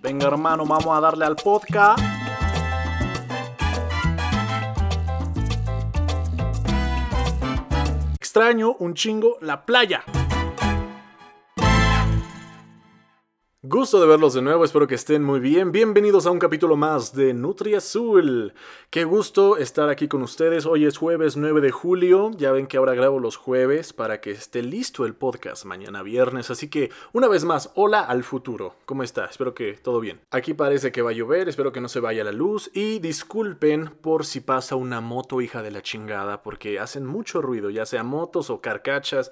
Venga hermano, vamos a darle al podcast. Extraño un chingo la playa. Gusto de verlos de nuevo, espero que estén muy bien. Bienvenidos a un capítulo más de Nutri Azul. Qué gusto estar aquí con ustedes. Hoy es jueves 9 de julio. Ya ven que ahora grabo los jueves para que esté listo el podcast mañana viernes. Así que, una vez más, hola al futuro. ¿Cómo está? Espero que todo bien. Aquí parece que va a llover, espero que no se vaya la luz. Y disculpen por si pasa una moto hija de la chingada, porque hacen mucho ruido, ya sea motos o carcachas.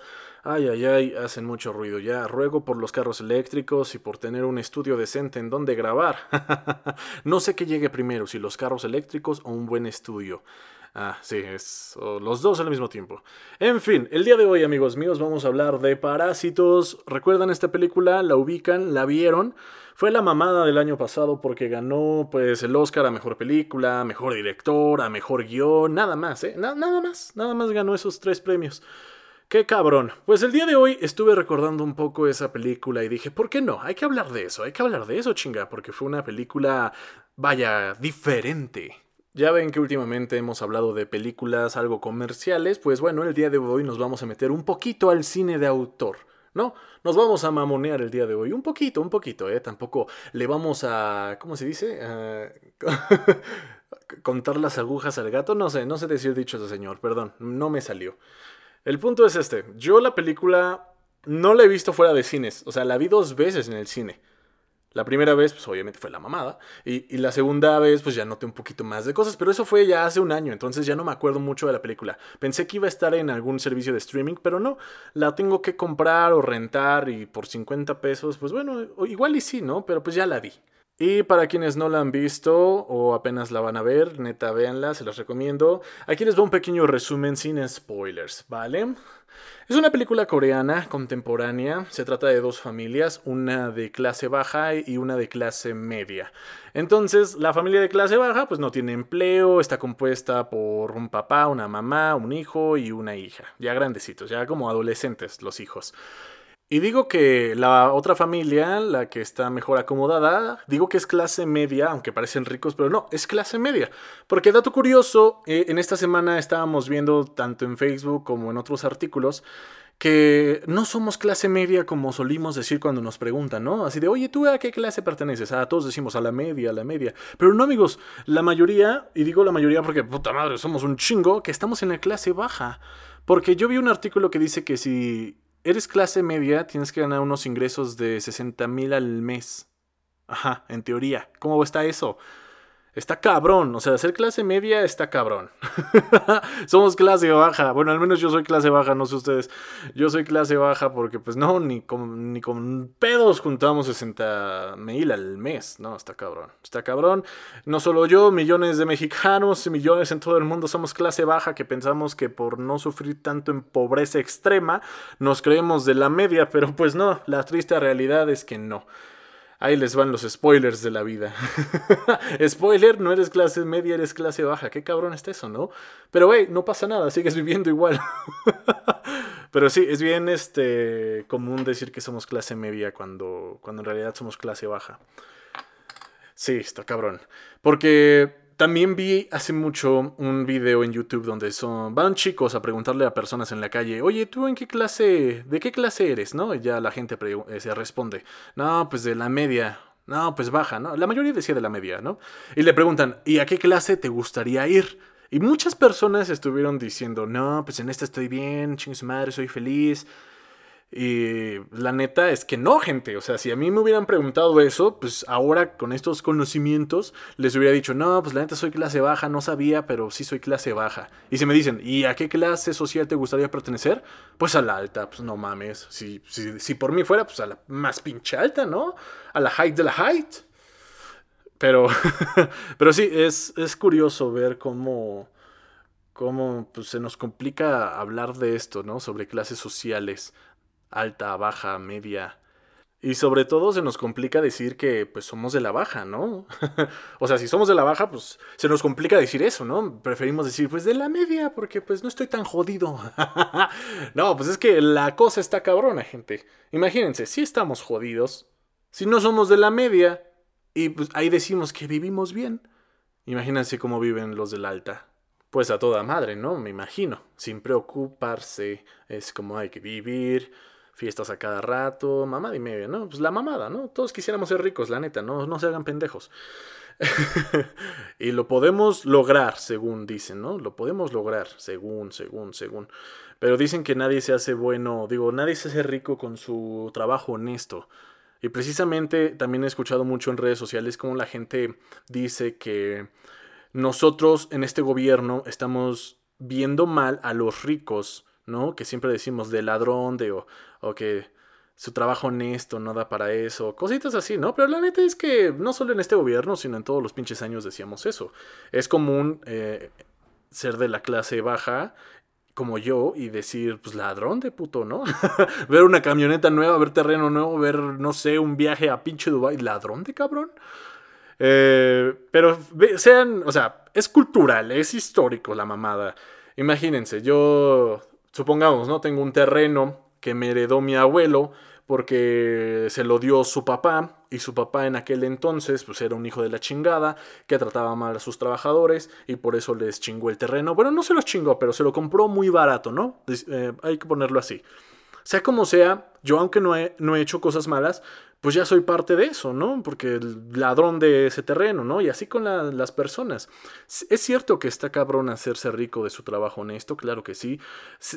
Ay, ay, ay, hacen mucho ruido. Ya ruego por los carros eléctricos y por tener un estudio decente en donde grabar. no sé qué llegue primero, si los carros eléctricos o un buen estudio. Ah, sí, es los dos al mismo tiempo. En fin, el día de hoy, amigos míos, vamos a hablar de Parásitos. ¿Recuerdan esta película? ¿La ubican? ¿La vieron? Fue la mamada del año pasado porque ganó pues el Oscar a mejor película, mejor director, a mejor guion, nada más, ¿eh? nada más, nada más ganó esos tres premios. Qué cabrón. Pues el día de hoy estuve recordando un poco esa película y dije, ¿por qué no? Hay que hablar de eso, hay que hablar de eso, chinga, porque fue una película, vaya, diferente. Ya ven que últimamente hemos hablado de películas algo comerciales, pues bueno, el día de hoy nos vamos a meter un poquito al cine de autor. ¿no? Nos vamos a mamonear el día de hoy. Un poquito, un poquito, ¿eh? Tampoco le vamos a. ¿Cómo se dice? contar las agujas al gato. No sé, no sé decir dicho ese señor, perdón, no me salió. El punto es este. Yo la película no la he visto fuera de cines. O sea, la vi dos veces en el cine. La primera vez, pues obviamente fue la mamada. Y, la segunda vez, pues ya noté un poquito más de cosas. Pero eso fue ya hace un año, entonces ya no me acuerdo mucho de la película. Pensé que iba a estar en algún servicio de streaming, pero no. La tengo que comprar o rentar y por 50 pesos, pues bueno, igual y sí, ¿no? Pero pues ya la vi. Y para quienes no la han visto o apenas la van a ver, neta, véanla, se las recomiendo. Aquí les doy un pequeño resumen sin spoilers, ¿vale? Es una película coreana contemporánea. Se trata de dos familias, una de clase baja y una de clase media. Entonces, la familia de clase baja pues no tiene empleo, está compuesta por un papá, una mamá, un hijo y una hija. Ya grandecitos, ya como adolescentes los hijos. Y digo que la otra familia, la que está mejor acomodada, digo que es clase media, aunque parecen ricos, pero no, es clase media. Porque dato curioso, eh, en esta semana estábamos viendo tanto en Facebook como en otros artículos que no somos clase media como solimos decir cuando nos preguntan, ¿no? Así de, oye, ¿tú a qué clase perteneces? Ah, todos decimos a la media, a la media. Pero no, amigos, la mayoría, y digo la mayoría porque, puta madre, somos un chingo, que estamos en la clase baja. Porque yo vi un artículo que dice que si eres clase media, tienes que ganar unos ingresos de 60 mil al mes. Ajá, en teoría. ¿Cómo está eso? Está cabrón, o sea, ser clase media está cabrón. Somos clase baja. Bueno, al menos yo soy clase baja, no sé ustedes. Yo soy clase baja porque, pues no, ni con, ni con pedos juntamos 60 mil al mes. No, está cabrón. Está cabrón. No solo yo, millones de mexicanos, millones en todo el mundo somos clase baja que pensamos que por no sufrir tanto en pobreza extrema nos creemos de la media, pero pues no, la triste realidad es que no. Ahí les van los spoilers de la vida. Spoiler, no eres clase media, eres clase baja. Qué cabrón está eso, ¿no? Pero, güey, no pasa nada, sigues viviendo igual. Pero sí, es bien este, común decir que somos clase media cuando, cuando en realidad somos clase baja. Sí, está cabrón. Porque también vi hace mucho un video en YouTube donde son, van chicos a preguntarle a personas en la calle, oye, ¿tú en qué clase, de qué clase eres? ¿No? Y ya la gente eh, se responde, no, pues de la media, no, pues baja, ¿no? La mayoría decía de la media, ¿no? Y le preguntan, ¿y a qué clase te gustaría ir? Y muchas personas estuvieron diciendo, no, pues en esta estoy bien, ching madre, soy feliz. Y la neta es que no, gente. O sea, si a mí me hubieran preguntado eso, pues ahora con estos conocimientos les hubiera dicho, no, pues la neta soy clase baja, no sabía, pero sí soy clase baja. Y si me dicen, ¿y a qué clase social te gustaría pertenecer? Pues a la alta, pues no mames. Si, si, por mí fuera, pues a la más pinche alta, ¿no? A la height de la height. Pero, pero sí, es, es curioso ver cómo, cómo pues, se nos complica hablar de esto, ¿no? Sobre clases sociales alta, baja, media. Y sobre todo se nos complica decir que pues somos de la baja, ¿no? o sea, si somos de la baja, pues se nos complica decir eso, ¿no? Preferimos decir pues de la media porque pues no estoy tan jodido. no, pues es que la cosa está cabrona, gente. Imagínense, si estamos jodidos, si no somos de la media, Y pues ahí decimos que vivimos bien. Imagínense cómo viven los del alta. Pues a toda madre, ¿no? Me imagino. Sin preocuparse. Es como hay que vivir. Fiestas a cada rato. Mamada y media, ¿no? Pues la mamada, ¿no? Todos quisiéramos ser ricos, la neta. No, no se hagan pendejos. y lo podemos lograr, según dicen, ¿no? Lo podemos lograr, según, según, según. Pero dicen que nadie se hace bueno, digo, nadie se hace rico con su trabajo honesto. Y precisamente también he escuchado mucho en redes sociales como la gente dice que nosotros en este gobierno estamos viendo mal a los ricos, ¿no? Que siempre decimos de ladrón, de o, o que su trabajo honesto no da para eso, cositas así, ¿no? Pero la neta es que no solo en este gobierno, sino en todos los pinches años decíamos eso. Es común eh, ser de la clase baja como yo y decir, pues ladrón de puto, ¿no? ver una camioneta nueva, ver terreno nuevo, ver, no sé, un viaje a pinche Dubai, ladrón de cabrón. Eh, pero sean, o sea, es cultural, es histórico la mamada. Imagínense, yo, supongamos, ¿no? Tengo un terreno que me heredó mi abuelo porque se lo dio su papá y su papá en aquel entonces pues era un hijo de la chingada que trataba mal a sus trabajadores y por eso les chingó el terreno. Bueno, no se los chingó, pero se lo compró muy barato, ¿no? Eh, hay que ponerlo así. Sea como sea, yo aunque no he, no he hecho cosas malas, pues ya soy parte de eso, ¿no? Porque el ladrón de ese terreno, ¿no? Y así con las personas. Es cierto que está cabrón hacerse rico de su trabajo honesto, claro que sí.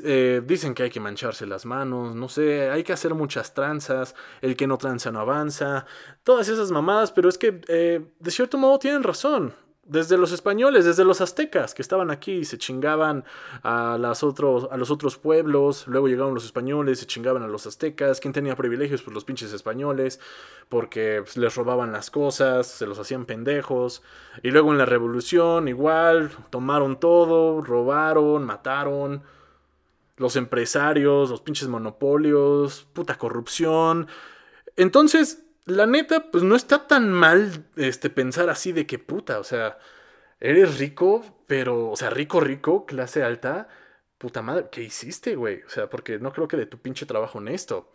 Eh, dicen que hay que mancharse las manos, no sé, hay que hacer muchas tranzas, el que no tranza no avanza, todas esas mamadas, pero es que eh, de cierto modo tienen razón desde los españoles, desde los aztecas que estaban aquí y se chingaban a, las otros, a los otros pueblos, luego llegaron los españoles, se chingaban a los aztecas, ¿quién tenía privilegios? Pues los pinches españoles, porque pues, les robaban las cosas, se los hacían pendejos, y luego en la revolución igual, tomaron todo, robaron, mataron, los empresarios, los pinches monopolios, puta corrupción, entonces la neta, pues no está tan mal este, pensar así de que puta, o sea, eres rico, pero, o sea, rico, rico, clase alta, puta madre, ¿qué hiciste, güey? O sea, porque no creo que de tu pinche trabajo honesto.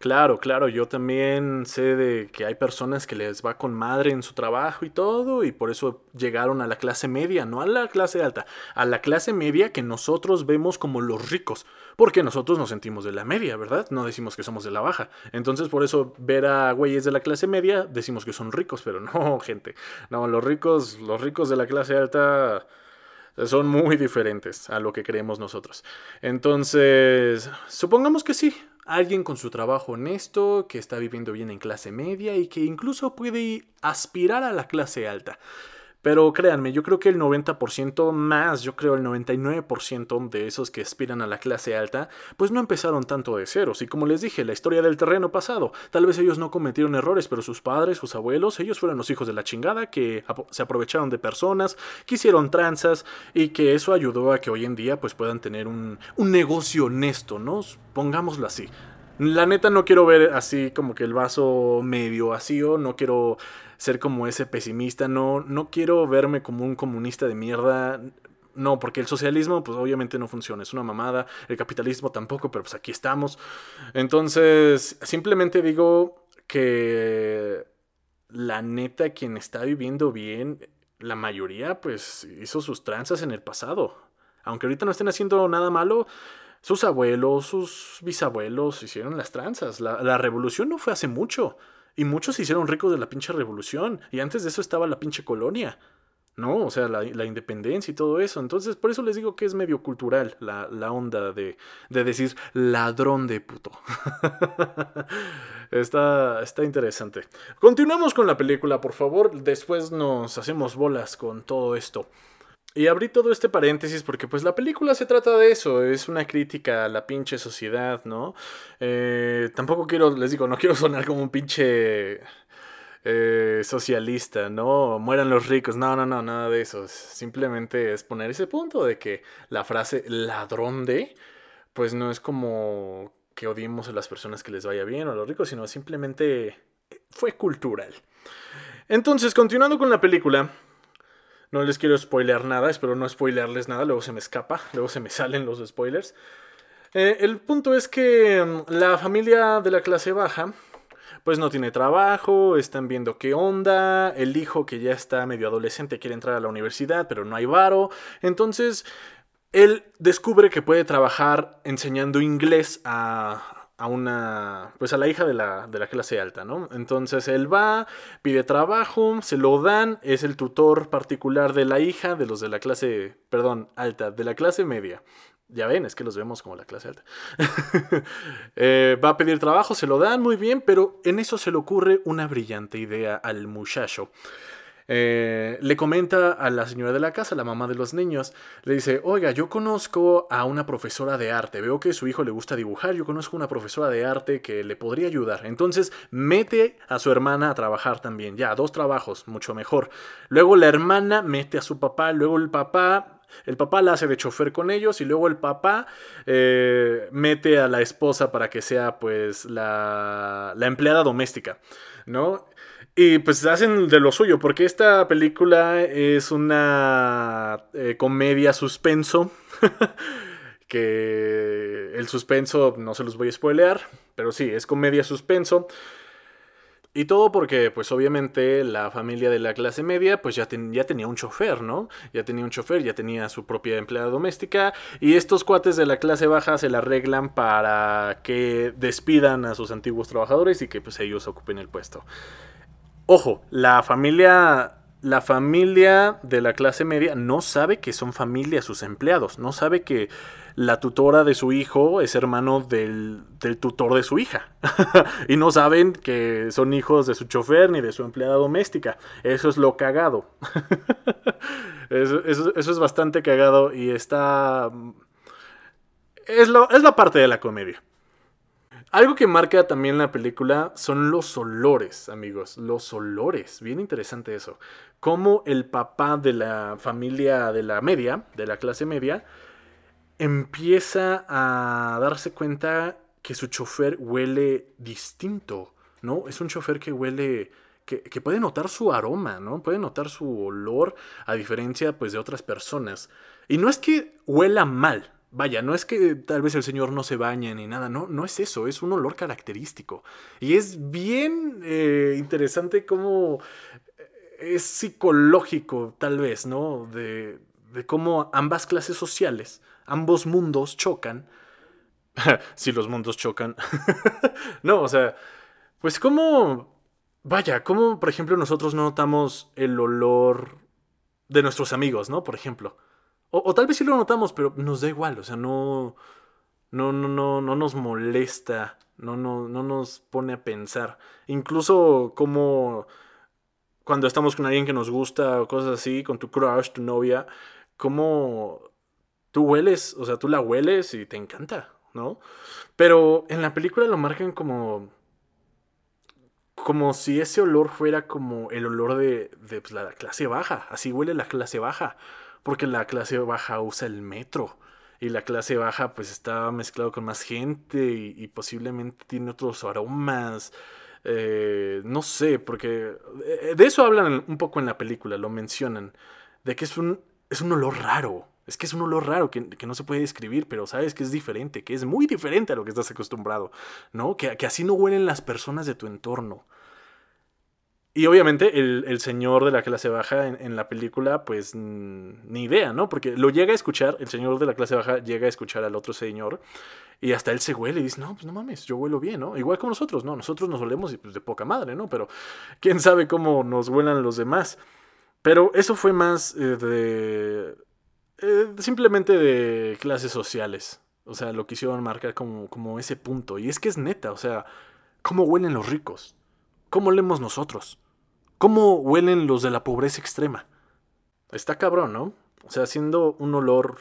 Claro, claro, yo también sé de que hay personas que les va con madre en su trabajo y todo, y por eso llegaron a la clase media, no a la clase alta, a la clase media que nosotros vemos como los ricos, porque nosotros nos sentimos de la media, ¿verdad? No decimos que somos de la baja. Entonces, por eso ver a güeyes de la clase media decimos que son ricos, pero no, gente. No, los ricos, los ricos de la clase alta son muy diferentes a lo que creemos nosotros. Entonces, supongamos que sí, alguien con su trabajo honesto, que está viviendo bien en clase media y que incluso puede aspirar a la clase alta. Pero créanme, yo creo que el 90% más, yo creo el 99% de esos que aspiran a la clase alta, pues no empezaron tanto de ceros. Y como les dije, la historia del terreno pasado, tal vez ellos no cometieron errores, pero sus padres, sus abuelos, ellos fueron los hijos de la chingada que se aprovecharon de personas, que hicieron tranzas y que eso ayudó a que hoy en día pues puedan tener un, un negocio honesto, ¿no? Pongámoslo así. La neta no quiero ver así como que el vaso medio vacío, no quiero ser como ese pesimista, no, no quiero verme como un comunista de mierda. No, porque el socialismo, pues obviamente no funciona, es una mamada. El capitalismo tampoco, pero pues aquí estamos. Entonces, simplemente digo que la neta, quien está viviendo bien, la mayoría, pues hizo sus tranzas en el pasado. Aunque ahorita no estén haciendo nada malo, sus abuelos, sus bisabuelos hicieron las tranzas. La, revolución no fue hace mucho. Y muchos se hicieron ricos de la pinche revolución. Y antes de eso estaba la pinche colonia. ¿no? O sea, la, independencia y todo eso. Entonces, por eso les digo que es medio cultural la, onda de, de, decir ladrón de puto. está, está interesante. Continuamos con la película, por favor. Después nos hacemos bolas con todo esto. Y abrí todo este paréntesis porque pues la película se trata de eso, es una crítica a la pinche sociedad, ¿no? Eh, tampoco quiero, les digo, no quiero sonar como un pinche eh, socialista, ¿no? Mueran los ricos, no, no, no, nada de eso. Simplemente es poner ese punto de que la frase ladrón de, pues no es como que odiemos a las personas que les vaya bien o a los ricos, sino simplemente fue cultural. Entonces, continuando con la película, no les quiero spoilear nada, espero no spoilearles nada, luego se me escapa, luego se me salen los spoilers. Eh, el punto es que mm, la familia de la clase baja, pues no tiene trabajo, están viendo qué onda, el hijo que ya está medio adolescente quiere entrar a la universidad, pero no hay varo. Entonces, él descubre que puede trabajar enseñando inglés a, a una, pues a la hija de la, de la, clase alta, ¿no? Entonces él va, pide trabajo, se lo dan, es el tutor particular de la hija de los de la clase, perdón, alta, de la clase media. Ya ven, es que los vemos como la clase alta. Eh, va a pedir trabajo, se lo dan muy bien, pero en eso se le ocurre una brillante idea al muchacho. Eh, le comenta a la señora de la casa, la mamá de los niños, le dice, oiga, yo conozco a una profesora de arte, veo que su hijo le gusta dibujar, yo conozco una profesora de arte que le podría ayudar. Entonces mete a su hermana a trabajar también, ya, dos trabajos, mucho mejor. Luego la hermana mete a su papá, luego el papá el papá la hace de chofer con ellos y luego el papá eh, mete a la esposa para que sea pues la, la empleada doméstica, ¿no? Y pues hacen de lo suyo, porque esta película es una eh, comedia suspenso. que el suspenso no se los voy a spoilear, pero sí, es comedia suspenso. Y todo porque, pues obviamente, la familia de la clase media, pues ya, tenía un chofer, ¿no? Ya tenía un chofer, ya tenía su propia empleada doméstica. Y estos cuates de la clase baja se la arreglan para que despidan a sus antiguos trabajadores y que pues ellos ocupen el puesto. Ojo, la familia, la familia de la clase media no sabe que son familia sus empleados, no sabe que la tutora de su hijo es hermano del, tutor de su hija. y no saben que son hijos de su chofer ni de su empleada doméstica. Eso es lo cagado. eso, es bastante cagado y está... Es, lo, es la parte de la comedia. Algo que marca también la película son los olores, amigos. Los olores. Bien interesante eso. Cómo el papá de la familia de la media, de la clase media, empieza a darse cuenta que su chofer huele distinto, ¿no? Es un chofer que huele... Que, que, puede notar su aroma, ¿no? Puede notar su olor a diferencia pues de otras personas. Y no es que huela mal, Vaya, no es que tal vez el señor no se bañe ni nada, no, no es eso, es un olor característico. Y es bien eh, interesante cómo eh, es psicológico, tal vez, ¿no? De, de cómo ambas clases sociales, ambos mundos chocan. si los mundos chocan. no, o sea, pues cómo, vaya, cómo, por ejemplo, nosotros no notamos el olor de nuestros amigos, ¿no? Por ejemplo. O, tal vez sí lo notamos, pero nos da igual, o sea, no, no, no, no, no nos molesta, no, no, no nos pone a pensar. Incluso como cuando estamos con alguien que nos gusta o cosas así, con tu crush, tu novia, como tú hueles, o sea, tú la hueles y te encanta, ¿no? Pero en la película lo marcan como como si ese olor fuera como el olor de, de pues, la clase baja, así huele la clase baja porque la clase baja usa el metro y la clase baja pues está mezclado con más gente y, posiblemente tiene otros aromas. Eh, no sé, porque eh, de eso hablan un poco en la película, lo mencionan, de que es un, es un olor raro. Es que es un olor raro que, no se puede describir, pero sabes que es diferente, que es muy diferente a lo que estás acostumbrado, ¿no? Que, que así no huelen las personas de tu entorno. Y obviamente el, señor de la clase baja en, la película, pues ni idea, ¿no? Porque lo llega a escuchar, el señor de la clase baja llega a escuchar al otro señor y hasta él se huele y dice, no, pues no mames, yo huelo bien, ¿no? Igual como nosotros, ¿no? Nosotros nos olemos pues, de poca madre, ¿no? Pero quién sabe cómo nos huelan los demás. Pero eso fue más eh, de... Eh, simplemente de clases sociales. O sea, lo quisieron marcar como, como ese punto. Y es que es neta, o sea, ¿cómo huelen los ricos? ¿Cómo olemos nosotros? ¿Cómo huelen los de la pobreza extrema? Está cabrón, ¿no? O sea, haciendo un olor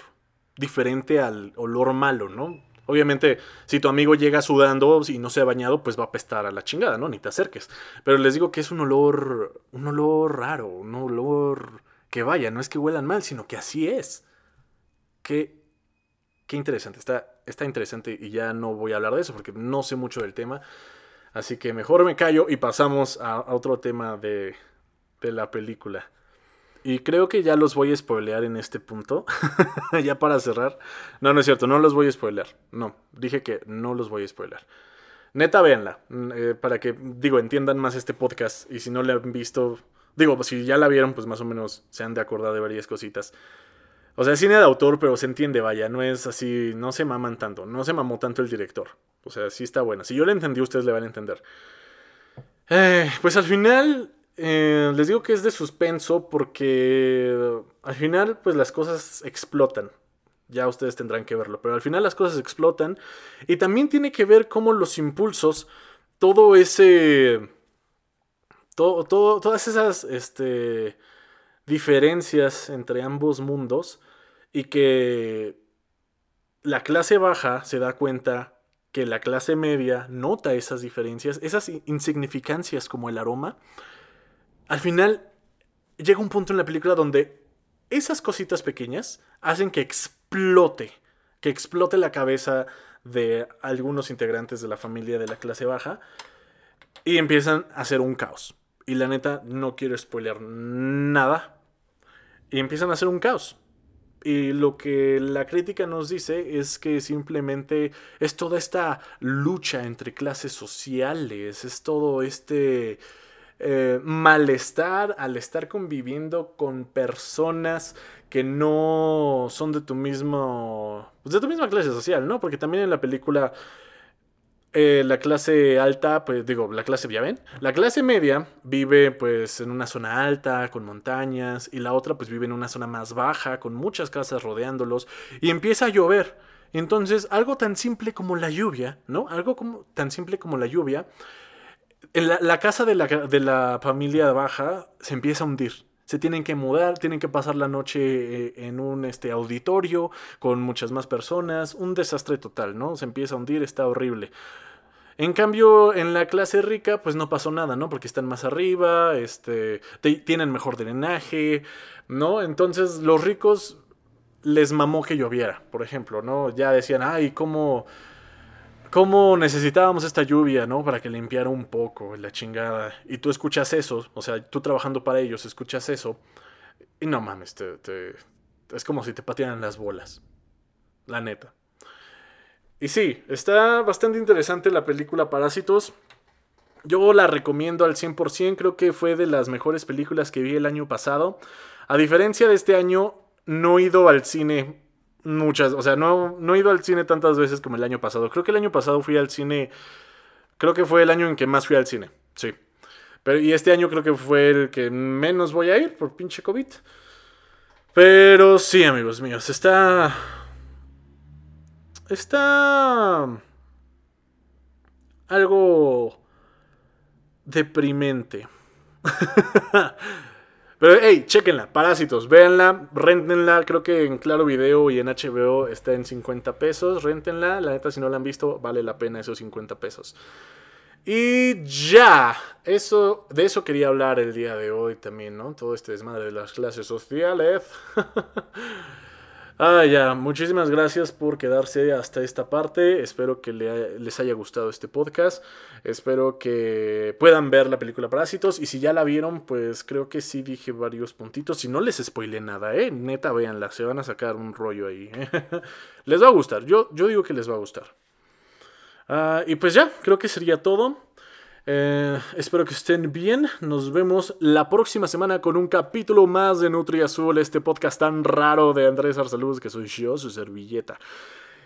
diferente al olor malo, ¿no? Obviamente, si tu amigo llega sudando y no se ha bañado, pues va a apestar a la chingada, ¿no? Ni te acerques. Pero les digo que es un olor, un olor raro, un olor que vaya, no es que huelan mal, sino que así es. Qué, qué interesante, está, está interesante y ya no voy a hablar de eso porque no sé mucho del tema. Así que mejor me callo y pasamos a, otro tema de, de la película. Y creo que ya los voy a spoilear en este punto. ya para cerrar. No, no es cierto, no los voy a spoilear. No, dije que no los voy a spoilear. Neta, véanla. mm, eh, para que, digo, entiendan más este podcast. Y si no la han visto, digo, si ya la vieron, pues más o menos se han de acordar de varias cositas. O sea, cine de autor, pero se entiende, vaya. No es así, no se maman tanto. No se mamó tanto el director. O sea, sí está buena. Si yo la entendí, ustedes le van a entender. Eh, pues al final, eh, les digo que es de suspenso porque al final, pues las cosas explotan. Ya ustedes tendrán que verlo, pero al final las cosas explotan. Y también tiene que ver cómo los impulsos, todo ese... Todo, todo- todas esas este, diferencias entre ambos mundos y que la clase baja se da cuenta que la clase media nota esas diferencias, esas in- insignificancias como el aroma, al final llega un punto en la película donde esas cositas pequeñas hacen que explote, que explote la cabeza de algunos integrantes de la familia de la clase baja y empiezan a hacer un caos. Y la neta, no quiero spoilear nada. Y empiezan a hacer un caos. Y lo que la crítica nos dice es que simplemente es toda esta lucha entre clases sociales, es todo este eh, malestar al estar conviviendo con personas que no son de tu mismo, pues de tu misma clase social, ¿no? Porque también en la película eh, la clase alta, pues digo, la clase, ya ven, la clase media vive pues en una zona alta, con montañas, y la otra pues vive en una zona más baja, con muchas casas rodeándolos, y empieza a llover. Entonces, algo tan simple como la lluvia, ¿no? Algo como, tan simple como la lluvia, la, la casa de la, de la familia baja se empieza a hundir. Se tienen que mudar, tienen que pasar la noche eh, en un este, auditorio con muchas más personas. Un desastre total, ¿no? Se empieza a hundir, está horrible. En cambio, en la clase rica, pues no pasó nada, ¿no? Porque están más arriba, este, te- tienen mejor drenaje, ¿no? Entonces, los ricos les mamó que lloviera, por ejemplo, ¿no? Ya decían, ay, ¿cómo, cómo necesitábamos esta lluvia, ¿no? Para que limpiara un poco la chingada. Y tú escuchas eso, o sea, tú trabajando para ellos, escuchas eso, y no mames, te, es como si te patearan las bolas, la neta. Y sí, está bastante interesante la película Parásitos. Yo la recomiendo al 100%, creo que fue de las mejores películas que vi el año pasado. A diferencia de este año, no he ido al cine muchas, o sea, no, no he ido al cine tantas veces como el año pasado. Creo que el año pasado fui al cine, creo que fue el año en que más fui al cine, sí. Pero, y este año creo que fue el que menos voy a ir por pinche COVID. Pero sí, amigos míos, está... Está... Algo deprimente. Pero, hey, chequenla, Parásitos, véanla, rentenla, creo que en Claro Video y en HBO está en 50 pesos, rentenla, la neta si no la han visto vale la pena esos 50 pesos. Y ya, eso, de eso quería hablar el día de hoy también, ¿no? Todo este desmadre de las clases sociales. Ah, ya, muchísimas gracias por quedarse hasta esta parte. Espero que le- les haya gustado este podcast. Espero que puedan ver la película Parásitos. Y si ya la vieron, pues creo que sí dije varios puntitos. Si no les spoilé nada, ¿eh? Neta, véanla. Se van a sacar un rollo ahí. les va a gustar. Yo, yo digo que les va a gustar. Ah, y pues ya, creo que sería todo. Eh, espero que estén bien. Nos vemos la próxima semana con un capítulo más de Nutri Azul, este podcast tan raro de Andrés Arsaluz, que soy yo, su servilleta.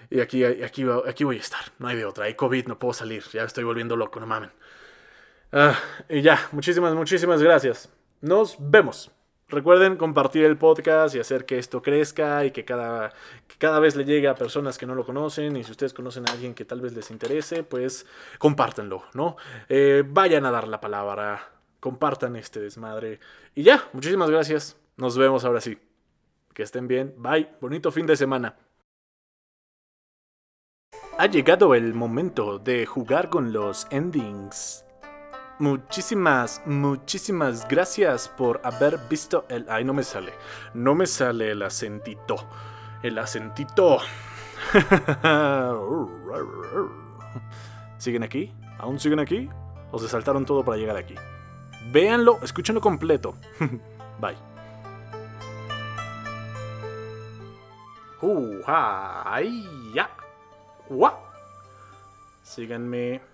Y aquí, aquí, aquí voy a estar, no hay de otra. Hay COVID, no puedo salir, ya estoy volviendo loco, no mamen. Ah, y ya, muchísimas, muchísimas gracias. Nos vemos. Recuerden compartir el podcast y hacer que esto crezca y que cada, cada vez le llegue a personas que no lo conocen. Y si ustedes conocen a alguien que tal vez les interese, pues compártanlo, ¿no? Eh, vayan a dar la palabra, compartan este desmadre. Y ya, muchísimas gracias. Nos vemos ahora sí. Que estén bien. Bye. Bonito fin de semana. Ha llegado el momento de jugar con los endings. Muchísimas, muchísimas gracias por haber visto el... Ay, no me sale. No me sale el acentito. El acentito. ¿Siguen aquí? ¿Aún siguen aquí? ¿O se saltaron todo para llegar aquí? Véanlo, escúchenlo completo. Bye. Uh, ya. Síganme.